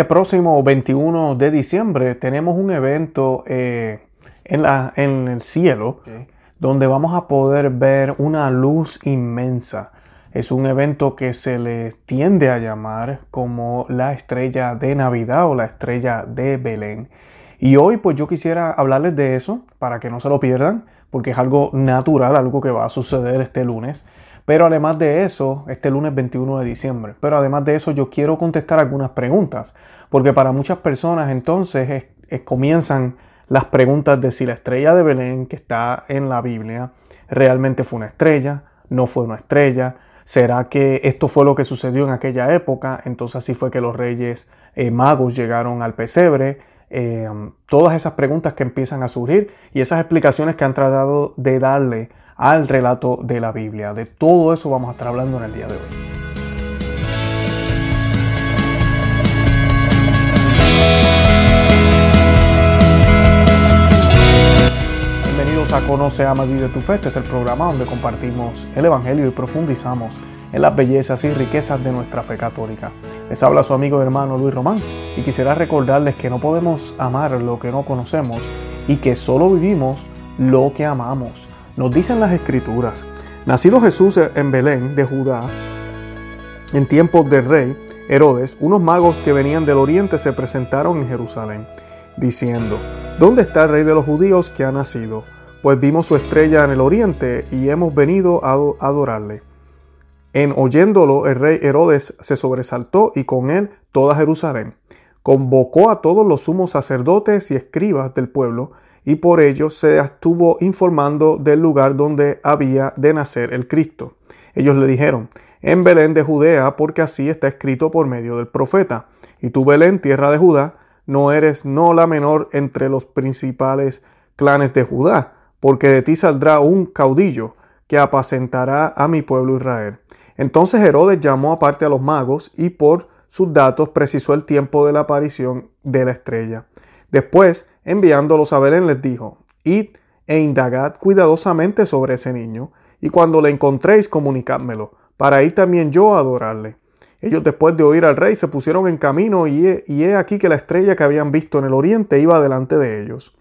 Este próximo 21 de diciembre tenemos un evento eh, en, la, en, el cielo donde vamos a poder ver una luz inmensa. Es un evento que se le tiende a llamar como la estrella de Navidad o la estrella de Belén. Y hoy pues yo quisiera hablarles de eso para que no se lo pierdan, porque es algo natural, algo que va a suceder este lunes. Pero además de eso, este lunes 21 de diciembre, pero además de eso yo quiero contestar algunas preguntas, porque para muchas personas entonces comienzan las preguntas de si la estrella de Belén que está en la Biblia realmente fue una estrella, no fue una estrella, será que esto fue lo que sucedió en aquella época, entonces así fue que los reyes eh, magos llegaron al pesebre, eh, todas esas preguntas que empiezan a surgir y esas explicaciones que han tratado de darle al relato de la Biblia. De todo eso vamos a estar hablando en el día de hoy. Bienvenidos a Conoce, Ama, Vive tu Fe. Este es el programa donde compartimos el Evangelio y profundizamos en las bellezas y riquezas de nuestra fe católica. Les habla su amigo y hermano Luis Román y quisiera recordarles que no podemos amar lo que no conocemos y que solo vivimos lo que amamos. Nos dicen las escrituras, nacido Jesús en Belén de Judá, en tiempos del rey Herodes, unos magos que venían del oriente se presentaron en Jerusalén, diciendo, ¿dónde está el rey de los judíos que ha nacido? Pues vimos su estrella en el oriente y hemos venido a adorarle. En oyéndolo, el rey Herodes se sobresaltó y con él toda Jerusalén. Convocó a todos los sumos sacerdotes y escribas del pueblo y por ello se estuvo informando del lugar donde había de nacer el Cristo. Ellos le dijeron, en Belén de Judea, porque así está escrito por medio del profeta. Y tú, Belén, tierra de Judá, no eres no la menor entre los principales clanes de Judá, porque de ti saldrá un caudillo que apacentará a mi pueblo Israel. Entonces Herodes llamó aparte a los magos y por sus datos precisó el tiempo de la aparición de la estrella. Después enviándolos a Belén les dijo, Id e indagad cuidadosamente sobre ese niño, y cuando le encontréis comunicádmelo, para ir también yo a adorarle. Ellos después de oír al rey se pusieron en camino y he, y he aquí que la estrella que habían visto en el oriente iba delante de ellos,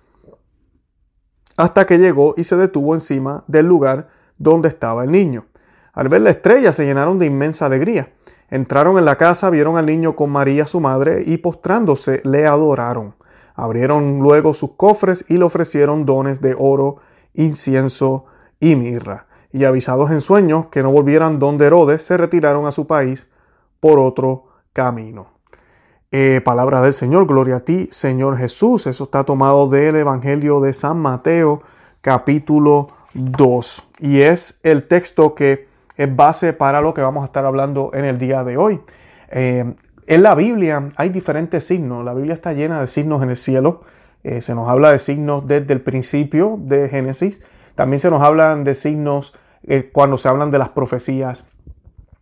hasta que llegó y se detuvo encima del lugar donde estaba el niño. Al ver la estrella se llenaron de inmensa alegría. Entraron en la casa, vieron al niño con María su madre y postrándose le adoraron. Abrieron luego sus cofres y le ofrecieron dones de oro, incienso y mirra. Y avisados en sueños que no volvieran donde Herodes, se retiraron a su país por otro camino. Eh, palabra del Señor, gloria a ti, Señor Jesús. Eso está tomado del Evangelio de San Mateo, capítulo 2. Y es el texto que es base para lo que vamos a estar hablando en el día de hoy. Eh, en la Biblia hay diferentes signos. La Biblia está llena de signos en el cielo. Eh, se nos habla de signos desde el principio de Génesis. También se nos hablan de signos eh, cuando se hablan de las profecías.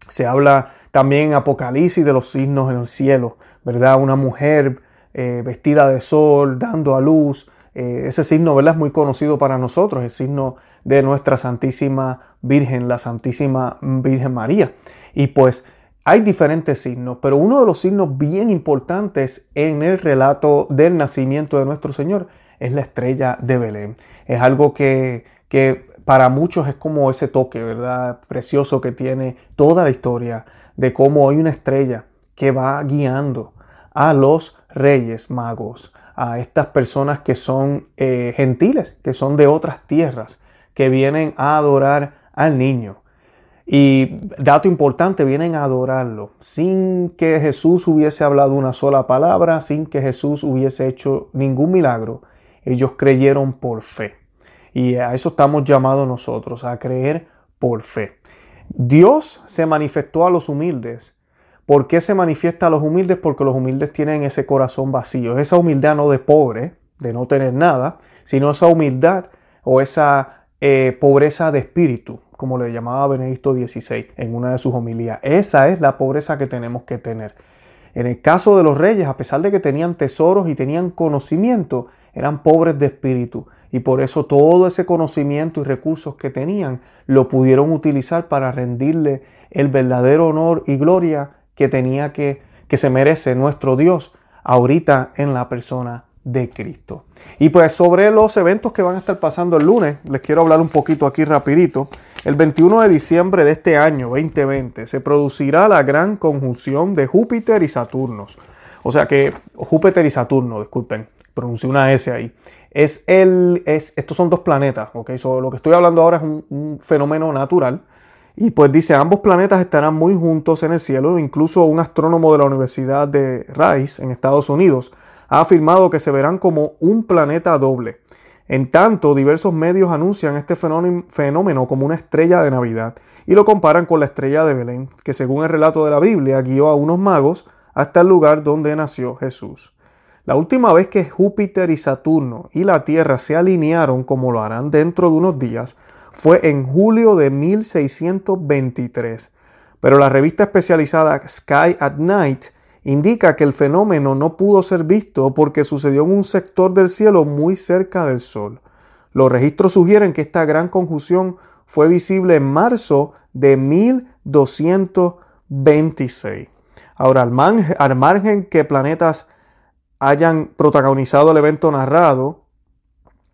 Se habla también en Apocalipsis de los signos en el cielo, ¿verdad? Una mujer eh, vestida de sol, dando a luz. ese signo, ¿verdad? Es muy conocido para nosotros, el signo de nuestra Santísima Virgen, la Santísima Virgen María. Y pues hay diferentes signos, pero uno de los signos bien importantes en el relato del nacimiento de nuestro Señor es la estrella de Belén. Es algo que, que para muchos es como ese toque, ¿verdad? Precioso que tiene toda la historia de cómo hay una estrella que va guiando a los reyes magos, a estas personas que son eh, gentiles, que son de otras tierras, que vienen a adorar al niño. Y dato importante, vienen a adorarlo sin que Jesús hubiese hablado una sola palabra, sin que Jesús hubiese hecho ningún milagro. Ellos creyeron por fe. Y a eso estamos llamados nosotros, a creer por fe. Dios se manifestó a los humildes. ¿Por qué se manifiesta a los humildes? Porque los humildes tienen ese corazón vacío. Esa humildad no de pobre, de no tener nada, sino esa humildad o esa eh, pobreza de espíritu, como le llamaba Benedicto XVI en una de sus homilías. Esa es la pobreza que tenemos que tener. En el caso de los reyes, a pesar de que tenían tesoros y tenían conocimiento, eran pobres de espíritu. Y por eso todo ese conocimiento y recursos que tenían lo pudieron utilizar para rendirle el verdadero honor y gloria que tenía que, que se merece nuestro Dios ahorita en la persona de Cristo. Y pues sobre los eventos que van a estar pasando el lunes, les quiero hablar un poquito aquí rapidito. El 21 de diciembre de este año 2020 se producirá la gran conjunción de Júpiter y Saturno. O sea que Júpiter y Saturno, disculpen, pronuncié una S ahí. Es el, es, estos son dos planetas, ¿ok? lo que estoy hablando ahora es un, un fenómeno natural. Y pues dice, ambos planetas estarán muy juntos en el cielo. Incluso un astrónomo de la Universidad de Rice en Estados Unidos ha afirmado que se verán como un planeta doble. En tanto, diversos medios anuncian este fenómeno como una estrella de Navidad y lo comparan con la estrella de Belén, que según el relato de la Biblia guió a unos magos hasta el lugar donde nació Jesús. La última vez que Júpiter y Saturno y la Tierra se alinearon como lo harán dentro de unos días fue en julio de 1623, pero la revista especializada Sky at Night indica que el fenómeno no pudo ser visto porque sucedió en un sector del cielo muy cerca del Sol. Los registros sugieren que esta gran conjunción fue visible en marzo de 1226. Ahora, al, margen que planetas hayan protagonizado el evento narrado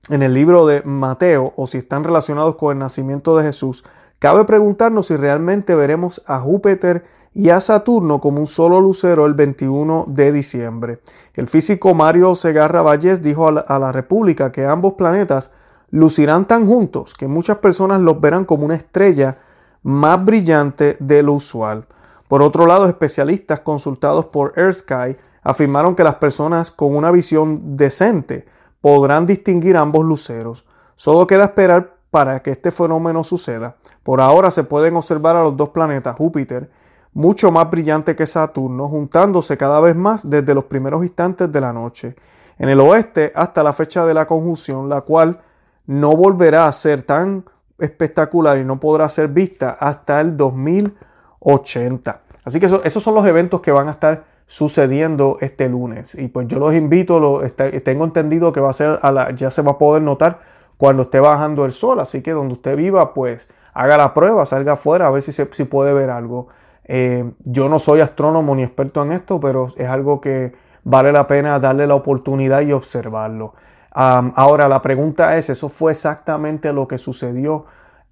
en el libro de Mateo o si están relacionados con el nacimiento de Jesús, cabe preguntarnos si realmente veremos a Júpiter y a Saturno como un solo lucero el 21 de diciembre. El físico Mario Segarra Vallés dijo a la, República que ambos planetas lucirán tan juntos que muchas personas los verán como una estrella más brillante de lo usual. Por otro lado, especialistas consultados por AirSky afirmaron que las personas con una visión decente podrán distinguir ambos luceros. Solo queda esperar para que este fenómeno suceda. Por ahora se pueden observar a los dos planetas Júpiter mucho más brillante que Saturno, juntándose cada vez más desde los primeros instantes de la noche. En el oeste hasta la fecha de la conjunción, la cual no volverá a ser tan espectacular y no podrá ser vista hasta el 2080. Así que esos son los eventos que van a estar sucediendo este lunes. Y pues yo los invito, lo, tengo entendido que va a ser a la, ya se va a poder notar cuando esté bajando el sol. Así que donde usted viva, pues haga la prueba, salga afuera a ver si, se, si puede ver algo. Eh, yo no soy astrónomo ni experto en esto, pero es algo que vale la pena darle la oportunidad y observarlo. ahora, la pregunta es, ¿eso fue exactamente lo que sucedió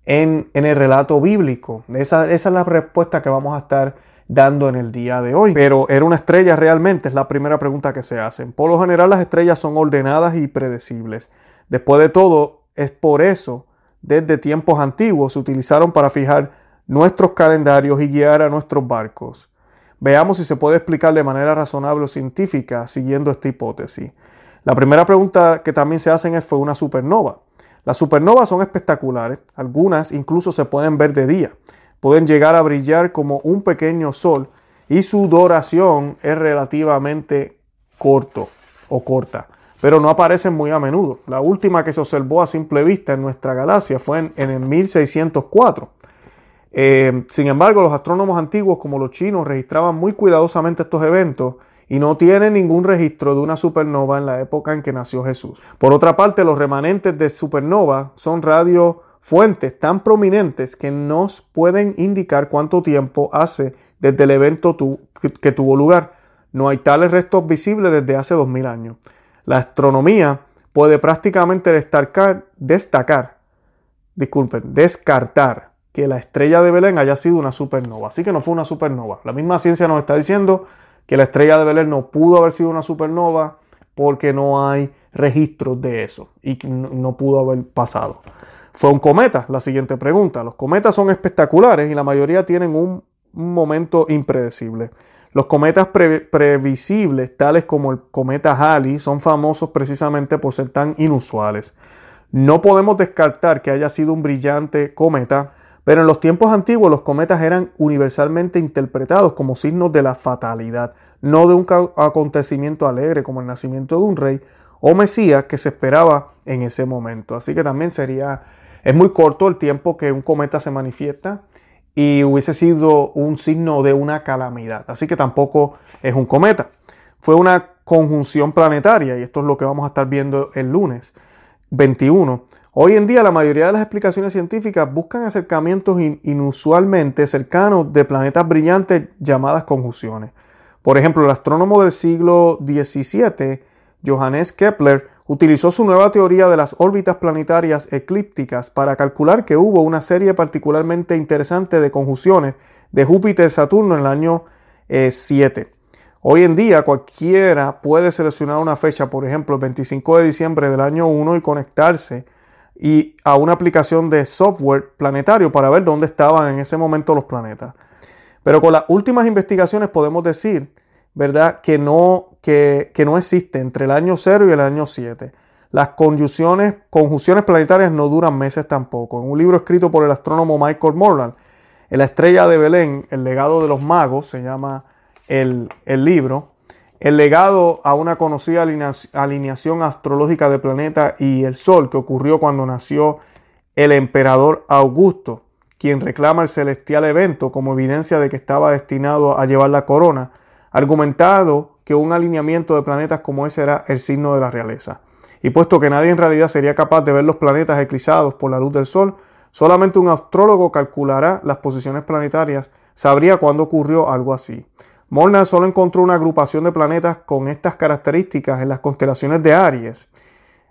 en, el relato bíblico? Esa, esa, es la respuesta que vamos a estar dando en el día de hoy. Pero ¿era una estrella realmente? Es la primera pregunta que se hacen. Por lo general las estrellas son ordenadas y predecibles. Después de todo, es por eso, desde tiempos antiguos, se utilizaron para fijar nuestros calendarios y guiar a nuestros barcos. Veamos si se puede explicar de manera razonable o científica siguiendo esta hipótesis. La primera pregunta que también se hacen es, ¿fue una supernova? Las supernovas son espectaculares, algunas incluso se pueden ver de día, pueden llegar a brillar como un pequeño sol y su duración es relativamente corto o corta, pero no aparecen muy a menudo. La última que se observó a simple vista en nuestra galaxia fue en, en el 1604 eh, sin embargo, los astrónomos antiguos como los chinos registraban muy cuidadosamente estos eventos y no tienen ningún registro de una supernova en la época en que nació Jesús. Por otra parte, los remanentes de supernova son radiofuentes tan prominentes que nos pueden indicar cuánto tiempo hace desde el evento que tuvo lugar. No hay tales restos visibles desde hace 2000 años. La astronomía puede prácticamente destacar, destacar, disculpen, descartar que la estrella de Belén haya sido una supernova. Así que no fue una supernova. La misma ciencia nos está diciendo que la estrella de Belén no pudo haber sido una supernova porque no hay registros de eso y no pudo haber pasado. Fue un cometa, la siguiente pregunta. Los cometas son espectaculares y la mayoría tienen un, momento impredecible. Los cometas previsibles, tales como el cometa Halley, son famosos precisamente por ser tan inusuales. No podemos descartar que haya sido un brillante cometa, pero en los tiempos antiguos los cometas eran universalmente interpretados como signos de la fatalidad, no de un acontecimiento alegre como el nacimiento de un rey o Mesías que se esperaba en ese momento. Así que también sería, es muy corto el tiempo que un cometa se manifiesta y hubiese sido un signo de una calamidad. Así que tampoco es un cometa. Fue una conjunción planetaria y esto es lo que vamos a estar viendo el lunes 21 Hoy en día la mayoría de las explicaciones científicas buscan acercamientos inusualmente cercanos de planetas brillantes llamadas conjunciones. Por ejemplo, el astrónomo del siglo XVII, Johannes Kepler, utilizó su nueva teoría de las órbitas planetarias eclípticas para calcular que hubo una serie particularmente interesante de conjunciones de Júpiter y Saturno en el año 7. Hoy en día cualquiera puede seleccionar una fecha, por ejemplo, el 25 de diciembre del año 1 y conectarse y a una aplicación de software planetario para ver dónde estaban en ese momento los planetas. Pero con las últimas investigaciones podemos decir, ¿verdad?, que no, que, no existe entre el año 0 y el año 7. Las conjunciones, conjunciones planetarias no duran meses tampoco. En un libro escrito por el astrónomo Michael Morland, en la estrella de Belén, el legado de los magos, se llama el, libro, el legado a una conocida alineación astrológica del planeta y el Sol que ocurrió cuando nació el emperador Augusto, quien reclama el celestial evento como evidencia de que estaba destinado a llevar la corona, argumentado que un alineamiento de planetas como ese era el signo de la realeza. Y puesto que nadie en realidad sería capaz de ver los planetas eclipsados por la luz del Sol, solamente un astrólogo calculará las posiciones planetarias, sabría cuándo ocurrió algo así. Molnar solo encontró una agrupación de planetas con estas características en las constelaciones de Aries,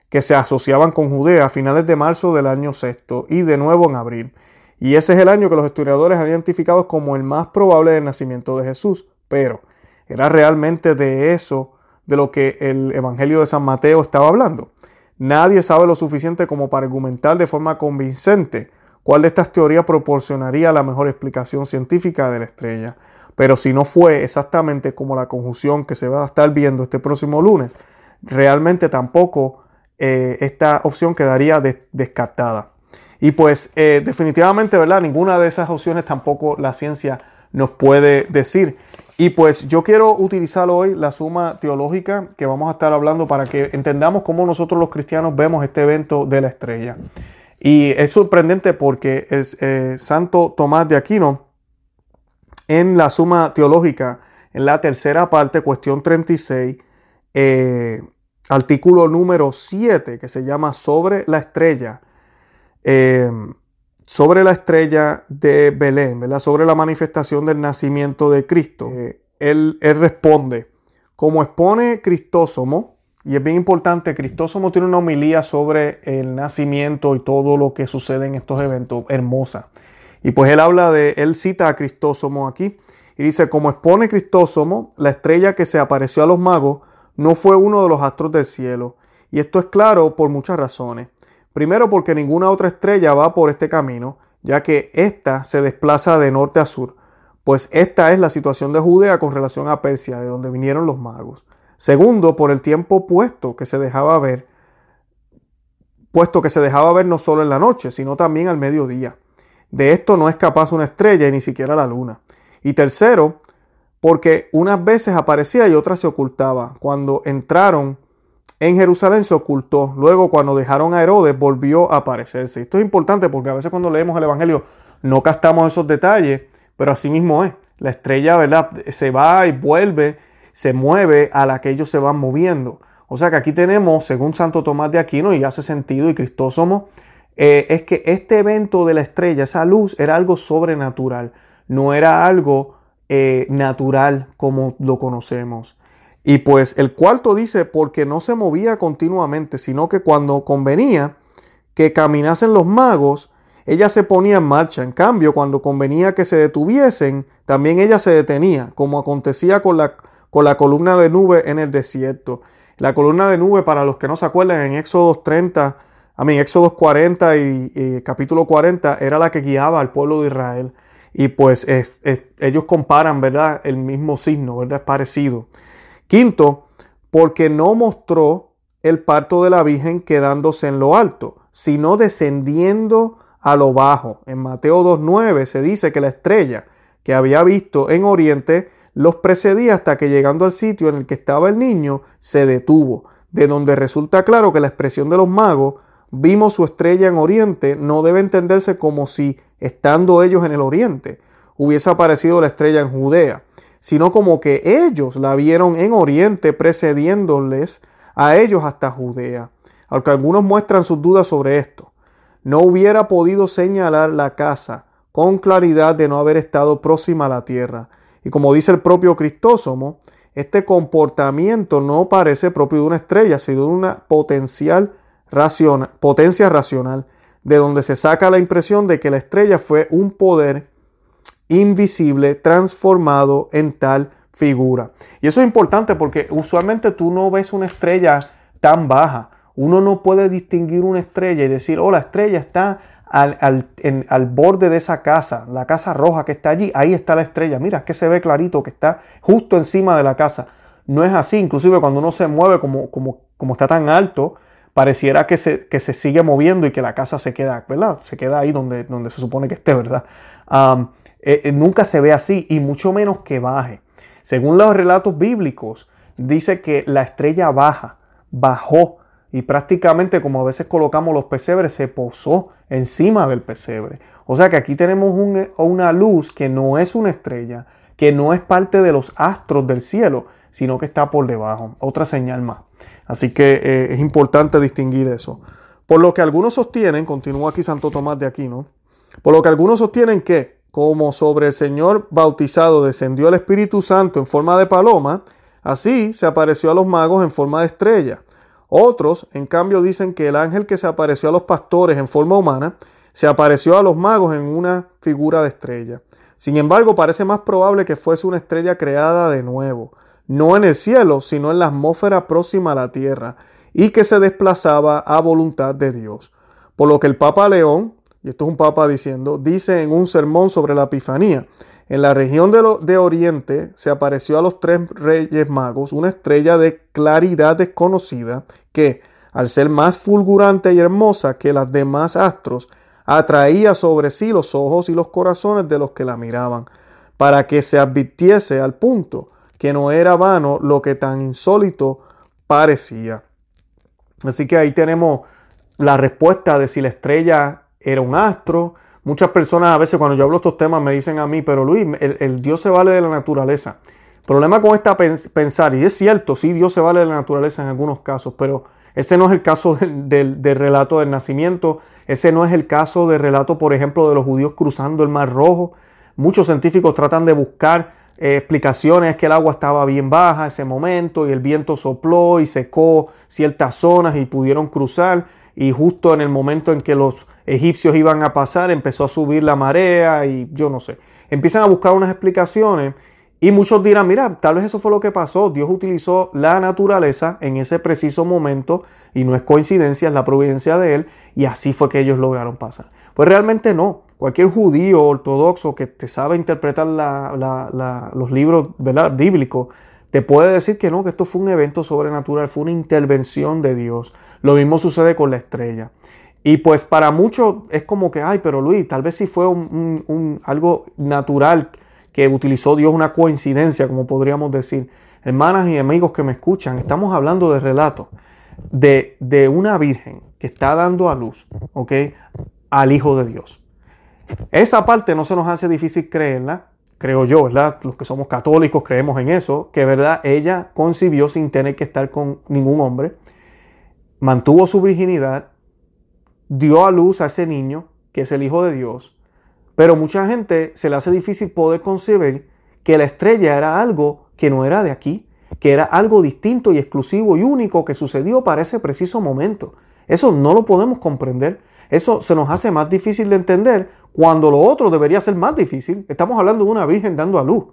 que se asociaban con Judea a finales de marzo del año sexto y de nuevo en abril. Y ese es el año que los historiadores han identificado como el más probable del nacimiento de Jesús. Pero, ¿era realmente de eso de lo que el Evangelio de San Mateo estaba hablando? Nadie sabe lo suficiente como para argumentar de forma convincente cuál de estas teorías proporcionaría la mejor explicación científica de la estrella. Pero si no fue exactamente como la conjunción que se va a estar viendo este próximo lunes, realmente tampoco eh, esta opción quedaría descartada. Y pues eh, definitivamente, ¿verdad? Ninguna de esas opciones tampoco la ciencia nos puede decir. Y pues yo quiero utilizar hoy la suma teológica que vamos a estar hablando para que entendamos cómo nosotros los cristianos vemos este evento de la estrella. Y es sorprendente porque es eh, Santo Tomás de Aquino en la suma teológica, en la tercera parte, cuestión 36, eh, artículo número 7, que se llama sobre la estrella, eh, sobre la estrella de Belén, ¿verdad? sobre la manifestación del nacimiento de Cristo. Eh, él, él, responde, como expone Cristósomo, y es bien importante, Cristósomo tiene una homilía sobre el nacimiento y todo lo que sucede en estos eventos, hermosa. Y pues él habla de, él cita a Cristósomo aquí y dice, como expone Cristósomo, la estrella que se apareció a los magos no fue uno de los astros del cielo. Y esto es claro por muchas razones. Primero porque ninguna otra estrella va por este camino, ya que ésta se desplaza de norte a sur, pues esta es la situación de Judea con relación a Persia, de donde vinieron los magos. Segundo, por el tiempo puesto que se dejaba ver, puesto que se dejaba ver no solo en la noche, sino también al mediodía. De esto no es capaz una estrella y ni siquiera la luna. Y tercero, porque unas veces aparecía y otras se ocultaba. Cuando entraron en Jerusalén se ocultó. Luego cuando dejaron a Herodes volvió a aparecerse. Esto es importante porque a veces cuando leemos el Evangelio no captamos esos detalles, pero así mismo es. La estrella, ¿verdad? Se va y vuelve, se mueve a la que ellos se van moviendo. O sea que aquí tenemos, según Santo Tomás de Aquino, y hace sentido, y Cristósomo, eh, es que este evento de la estrella, esa luz, era algo sobrenatural, no era algo eh, natural como lo conocemos. Y pues el cuarto dice, porque no se movía continuamente, sino que cuando convenía que caminasen los magos, ella se ponía en marcha. En cambio, cuando convenía que se detuviesen, también ella se detenía, como acontecía con la, con la columna de nube en el desierto. La columna de nube, para los que no se acuerdan, en Éxodo 30 a mí, Éxodo 40 y, capítulo 40 era la que guiaba al pueblo de Israel. Y pues ellos comparan, ¿verdad? El mismo signo, ¿verdad? Es parecido. Quinto, porque no mostró el parto de la Virgen quedándose en lo alto, sino descendiendo a lo bajo. En Mateo 2.9 se dice que la estrella que había visto en Oriente los precedía hasta que llegando al sitio en el que estaba el niño se detuvo, de donde resulta claro que la expresión de los magos vimos su estrella en Oriente no debe entenderse como si, estando ellos en el Oriente, hubiese aparecido la estrella en Judea, sino como que ellos la vieron en Oriente precediéndoles a ellos hasta Judea. Aunque algunos muestran sus dudas sobre esto, no hubiera podido señalar la casa con claridad de no haber estado próxima a la tierra. Y como dice el propio Cristósomo, este comportamiento no parece propio de una estrella, sino de una potencial potencia racional, de donde se saca la impresión de que la estrella fue un poder invisible transformado en tal figura. Y eso es importante porque usualmente tú no ves una estrella tan baja. Uno no puede distinguir una estrella y decir, oh, la estrella está al, al, borde de esa casa, la casa roja que está allí, ahí está la estrella. Mira, que se ve clarito que está justo encima de la casa. No es así, inclusive cuando uno se mueve como, como, como está tan alto, pareciera que se, que se, sigue moviendo y que la casa se queda, ¿verdad? Se queda ahí donde, donde se supone que esté, ¿verdad? Eh, eh, nunca se ve así y mucho menos que baje. Según los relatos bíblicos, dice que la estrella baja, bajó y prácticamente como a veces colocamos los pesebres, se posó encima del pesebre. O sea que aquí tenemos una luz que no es una estrella, que no es parte de los astros del cielo, sino que está por debajo. Otra señal más. Así que eh, es importante distinguir eso. Por lo que algunos sostienen, continúa aquí Santo Tomás de Aquino, por lo que algunos sostienen que como sobre el Señor bautizado descendió el Espíritu Santo en forma de paloma, así se apareció a los magos en forma de estrella. Otros, en cambio, dicen que el ángel que se apareció a los pastores en forma humana, se apareció a los magos en una figura de estrella. Sin embargo, parece más probable que fuese una estrella creada de nuevo, no en el cielo, sino en la atmósfera próxima a la tierra, y que se desplazaba a voluntad de Dios. Por lo que el Papa León, y esto es un papa diciendo, dice en un sermón sobre la Epifanía, en la región de, de, Oriente se apareció a los tres reyes magos una estrella de claridad desconocida que, al ser más fulgurante y hermosa que las demás astros, atraía sobre sí los ojos y los corazones de los que la miraban, para que se advirtiese al punto que no era vano lo que tan insólito parecía. Así que ahí tenemos la respuesta de si la estrella era un astro. Muchas personas a veces cuando yo hablo estos temas me dicen a mí, pero Luis, el, Dios se vale de la naturaleza. problema con esta pensar, y es cierto, sí, Dios se vale de la naturaleza en algunos casos, pero ese no es el caso del, relato del nacimiento, ese no es el caso del relato, por ejemplo, de los judíos cruzando el Mar Rojo. Muchos científicos tratan de buscar eh, explicaciones que el agua estaba bien baja ese momento y el viento sopló y secó ciertas zonas y pudieron cruzar y justo en el momento en que los egipcios iban a pasar empezó a subir la marea y yo no sé. Empiezan a buscar unas explicaciones y muchos dirán, mira, tal vez eso fue lo que pasó. Dios utilizó la naturaleza en ese preciso momento y no es coincidencia, es la providencia de Él y así fue que ellos lograron pasar. Pues realmente no. Cualquier judío ortodoxo que te sabe interpretar los libros bíblicos te puede decir que no, que esto fue un evento sobrenatural, fue una intervención de Dios. Lo mismo sucede con la estrella. Y pues para muchos es como que, ay, pero Luis, tal vez sí fue un, algo natural que utilizó Dios, una coincidencia, como podríamos decir. Hermanas y amigos que me escuchan, estamos hablando de relato de, de una virgen que está dando a luz, ¿ok? Al Hijo de Dios. Esa parte no se nos hace difícil creerla, creo yo, ¿verdad? Los que somos católicos creemos en eso, que verdad ella concibió sin tener que estar con ningún hombre, mantuvo su virginidad, dio a luz a ese niño, que es el Hijo de Dios, pero mucha gente se le hace difícil poder concebir que la estrella era algo que no era de aquí, que era algo distinto y exclusivo y único que sucedió para ese preciso momento. Eso no lo podemos comprender. Eso se nos hace más difícil de entender cuando lo otro debería ser más difícil. Estamos hablando de una virgen dando a luz.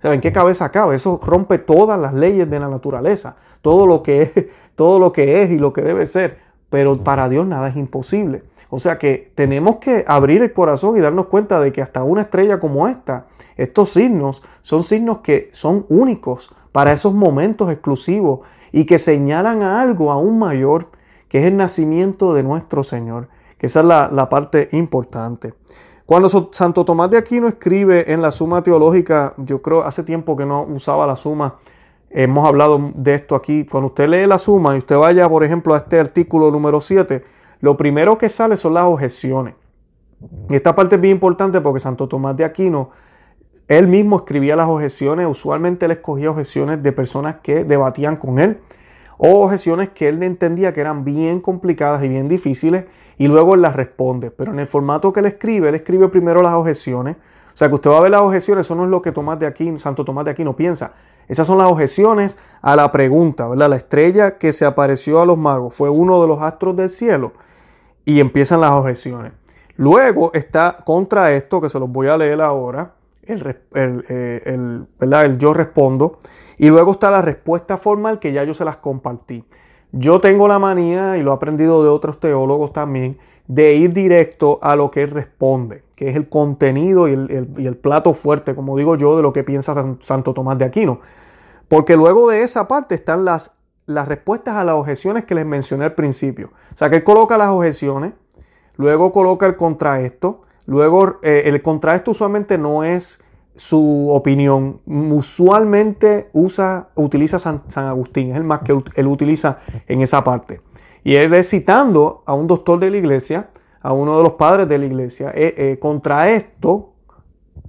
¿Saben qué cabeza cabe? Eso rompe todas las leyes de la naturaleza, todo lo que es, todo lo que es y lo que debe ser. Pero para Dios nada es imposible. O sea que tenemos que abrir el corazón y darnos cuenta de que hasta una estrella como esta, estos signos son signos que son únicos para esos momentos exclusivos y que señalan a algo aún mayor, que es el nacimiento de nuestro Señor. Esa es la, parte importante. Cuando Santo Tomás de Aquino escribe en la Suma Teológica, yo creo hace tiempo que no usaba la Suma, hemos hablado de esto aquí. Cuando usted lee la Suma y usted vaya, por ejemplo, a este artículo número 7, lo primero que sale son las objeciones. Y esta parte es bien importante porque Santo Tomás de Aquino, él mismo escribía las objeciones, usualmente él escogía objeciones de personas que debatían con él, o objeciones que él entendía que eran bien complicadas y bien difíciles, y luego él las responde. Pero en el formato que él escribe, él escribe primero las objeciones, O sea que usted va a ver las objeciones, eso no es lo que Tomás de Aquino, Santo Tomás de Aquino piensa. Esas son las objeciones a la pregunta, ¿verdad? La estrella que se apareció a los magos fue uno de los astros del cielo y empiezan las objeciones. Luego está contra esto, que se los voy a leer ahora, el, eh, el, yo respondo. Y luego está la respuesta formal que ya yo se las compartí. Yo tengo la manía, y lo he aprendido de otros teólogos también, de ir directo a lo que responde, que es el contenido y el, plato fuerte, como digo yo, de lo que piensa Santo Tomás de Aquino. Porque luego de esa parte están las, las respuestas a las objeciones que les mencioné al principio. O sea, que él coloca las objeciones, luego coloca el contraesto, luego eh, el contraesto usualmente no es su opinión. Usualmente usa, utiliza San, Agustín, es el más que él utiliza en esa parte. Y él es citando a un doctor de la iglesia, a uno de los padres de la iglesia. Eh, eh, contra esto,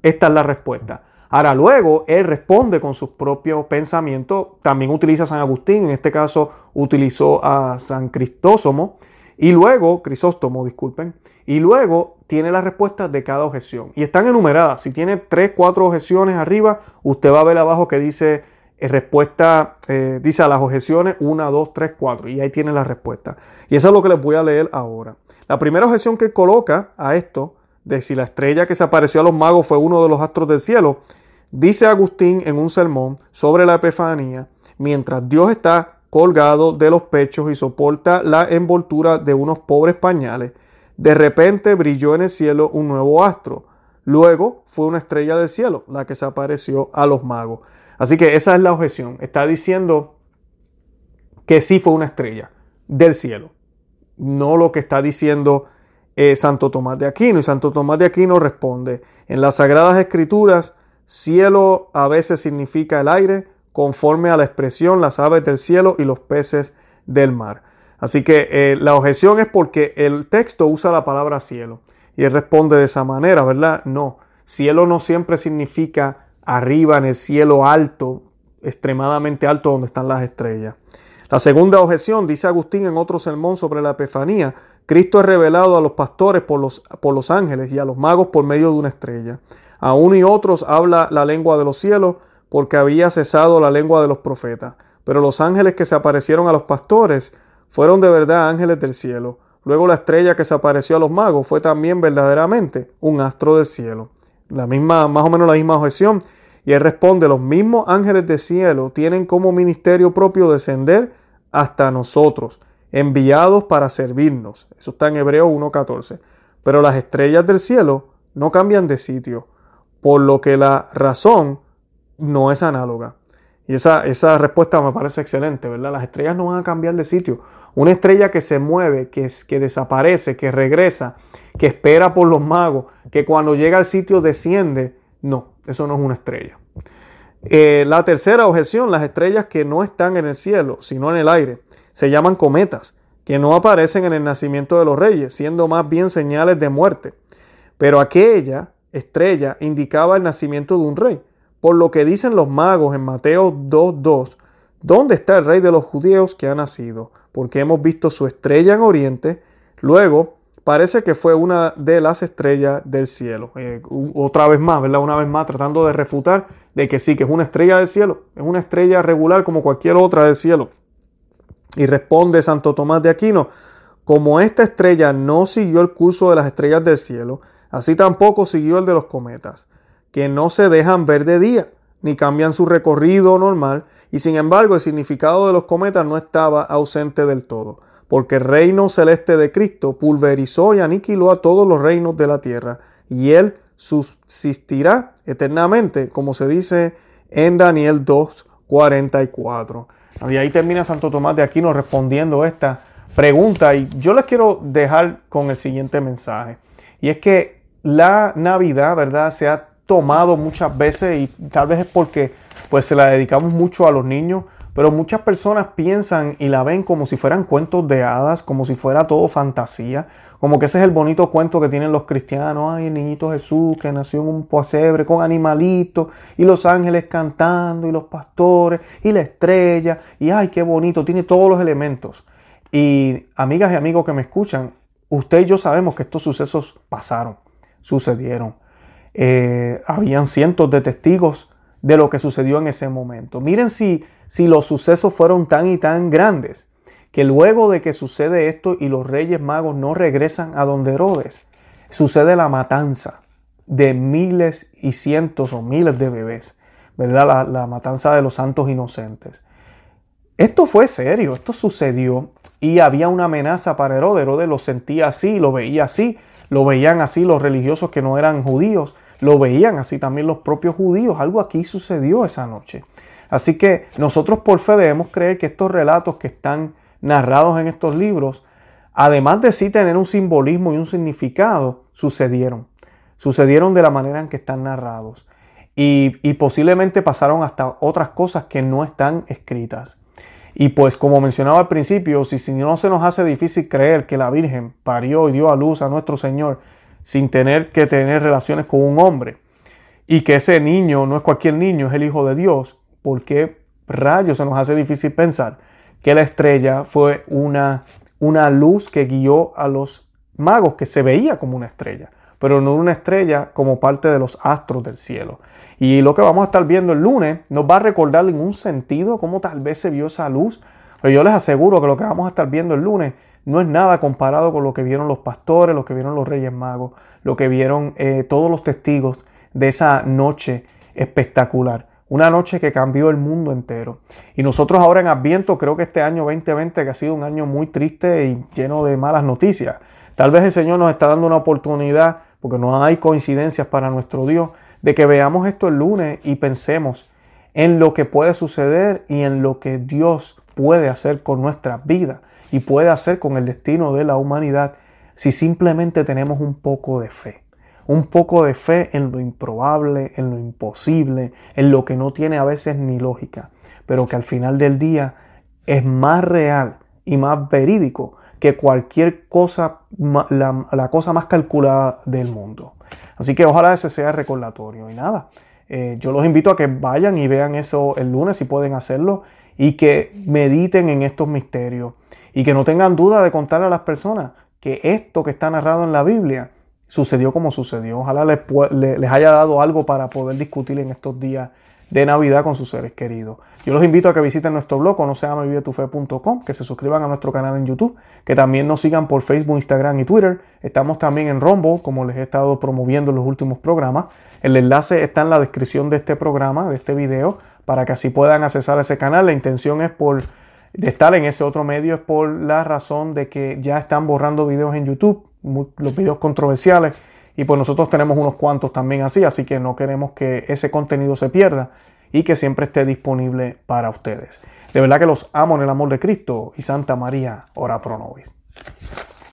esta es la respuesta. Ahora luego él responde con sus propios pensamientos. También utiliza San Agustín, en este caso utilizó a San Cristóstomo. Y luego, Crisóstomo, disculpen. Y luego tiene las respuestas de cada objeción. Y están enumeradas. Si tiene tres, cuatro objeciones arriba, usted va a ver abajo que dice eh, respuesta, eh, dice a las objeciones 1, 2, 3, 4. Y ahí tiene la respuesta. Y eso es lo que les voy a leer ahora. La primera objeción que coloca a esto, de si la estrella que se apareció a los magos fue uno de los astros del cielo, dice Agustín en un sermón sobre la Epifanía, mientras Dios está colgado de los pechos y soporta la envoltura de unos pobres pañales, de repente brilló en el cielo un nuevo astro. Luego fue una estrella del cielo la que se apareció a los magos. Así que esa es la objeción. Está diciendo que sí fue una estrella del cielo. No lo que está diciendo eh, Santo Tomás de Aquino. Y Santo Tomás de Aquino responde, en las Sagradas Escrituras, cielo a veces significa el aire, conforme a la expresión las aves del cielo y los peces del mar. Así que eh, la objeción es porque el texto usa la palabra cielo. Y él responde de esa manera, ¿verdad? No, cielo no siempre significa arriba en el cielo alto, extremadamente alto donde están las estrellas. La segunda objeción, dice Agustín en otro sermón sobre la Epifanía, Cristo es revelado a los pastores por los, por los ángeles y a los magos por medio de una estrella. A uno y otros habla la lengua de los cielos porque había cesado la lengua de los profetas. Pero los ángeles que se aparecieron a los pastores fueron de verdad ángeles del cielo. Luego la estrella que se apareció a los magos fue también verdaderamente un astro del cielo. La misma, más o menos la misma objeción. Y él responde, los mismos ángeles del cielo tienen como ministerio propio descender hasta nosotros, enviados para servirnos. Eso está en Hebreo 1.14. Pero las estrellas del cielo no cambian de sitio, por lo que la razón no es análoga. Y esa, esa respuesta me parece excelente, ¿verdad? Las estrellas no van a cambiar de sitio. Una estrella que se mueve, que, que desaparece, que regresa, que espera por los magos, que cuando llega al sitio desciende, no, eso no es una estrella. Eh, la tercera objeción, las estrellas que no están en el cielo, sino en el aire, se llaman cometas, que no aparecen en el nacimiento de los reyes, siendo más bien señales de muerte. Pero aquella estrella indicaba el nacimiento de un rey por lo que dicen los magos en Mateo 2.2, ¿dónde está el rey de los judíos que ha nacido? Porque hemos visto su estrella en oriente. Luego, parece que fue una de las estrellas del cielo. Eh, otra vez más, ¿verdad? Una vez más, tratando de refutar de que sí, que es una estrella del cielo. Es una estrella regular como cualquier otra del cielo. Y responde Santo Tomás de Aquino, como esta estrella no siguió el curso de las estrellas del cielo, así tampoco siguió el de los cometas que no se dejan ver de día, ni cambian su recorrido normal, y sin embargo el significado de los cometas no estaba ausente del todo, porque el reino celeste de Cristo pulverizó y aniquiló a todos los reinos de la tierra, y él subsistirá eternamente, como se dice en Daniel 2.44. Y ahí termina Santo Tomás de Aquino respondiendo esta pregunta, y yo les quiero dejar con el siguiente mensaje, y es que la Navidad, ¿verdad?, se ha tomado muchas veces y tal vez es porque pues se la dedicamos mucho a los niños, pero muchas personas piensan y la ven como si fueran cuentos de hadas, como si fuera todo fantasía, como que ese es el bonito cuento que tienen los cristianos, ay, el niñito Jesús que nació en un posebre con animalitos y los ángeles cantando y los pastores y la estrella y ay, qué bonito, tiene todos los elementos. Y amigas y amigos que me escuchan, usted y yo sabemos que estos sucesos pasaron, sucedieron. Eh, habían cientos de testigos de lo que sucedió en ese momento. Miren si, si los sucesos fueron tan y tan grandes, que luego de que sucede esto y los reyes magos no regresan a donde Herodes, sucede la matanza de miles y cientos o miles de bebés, ¿verdad? La, la matanza de los santos inocentes. Esto fue serio, esto sucedió y había una amenaza para Herodes. Herodes lo sentía así, lo veía así, lo veían así los religiosos que no eran judíos, lo veían así también los propios judíos. Algo aquí sucedió esa noche. Así que nosotros por fe debemos creer que estos relatos que están narrados en estos libros, además de sí tener un simbolismo y un significado, sucedieron. Sucedieron de la manera en que están narrados. Y, posiblemente pasaron hasta otras cosas que no están escritas. Y pues como mencionaba al principio, si, si no se nos hace difícil creer que la Virgen parió y dio a luz a nuestro Señor sin tener que tener relaciones con un hombre, y que ese niño no es cualquier niño, es el Hijo de Dios, ¿por qué rayos se nos hace difícil pensar que la estrella fue una, una luz que guió a los magos, que se veía como una estrella, pero no una estrella como parte de los astros del cielo? Y lo que vamos a estar viendo el lunes nos va a recordar en un sentido cómo tal vez se vio esa luz. Pero yo les aseguro que lo que vamos a estar viendo el lunes no es nada comparado con lo que vieron los pastores, lo que vieron los reyes magos, lo que vieron eh, todos los testigos de esa noche espectacular. Una noche que cambió el mundo entero. Y nosotros ahora en Adviento, creo que este año 2020, que ha sido un año muy triste y lleno de malas noticias, tal vez el Señor nos está dando una oportunidad, porque no hay coincidencias para nuestro Dios, de que veamos esto el lunes y pensemos en lo que puede suceder y en lo que Dios puede hacer con nuestra vida y puede hacer con el destino de la humanidad si simplemente tenemos un poco de fe. Un poco de fe en lo improbable, en lo imposible, en lo que no tiene a veces ni lógica, pero que al final del día es más real y más verídico que cualquier cosa, la, cosa más calculada del mundo. Así que ojalá ese sea recordatorio. Y nada, eh, yo los invito a que vayan y vean eso el lunes si pueden hacerlo y que mediten en estos misterios y que no tengan duda de contarle a las personas que esto que está narrado en la Biblia sucedió como sucedió. Ojalá les, les haya dado algo para poder discutir en estos días de Navidad con sus seres queridos. Yo los invito a que visiten nuestro blog, no se llama que se suscriban a nuestro canal en YouTube, que también nos sigan por Facebook, Instagram y Twitter. Estamos también en Rumble, como les he estado promoviendo en los últimos programas. El enlace está en la descripción de este programa, de este video, para que así puedan accesar a ese canal. La intención es por de estar en ese otro medio es por la razón de que ya están borrando videos en YouTube, los videos controversiales y pues nosotros tenemos unos cuantos también así, así que no queremos que ese contenido se pierda y que siempre esté disponible para ustedes. De verdad que los amo en el amor de Cristo y Santa María, ora pro nobis.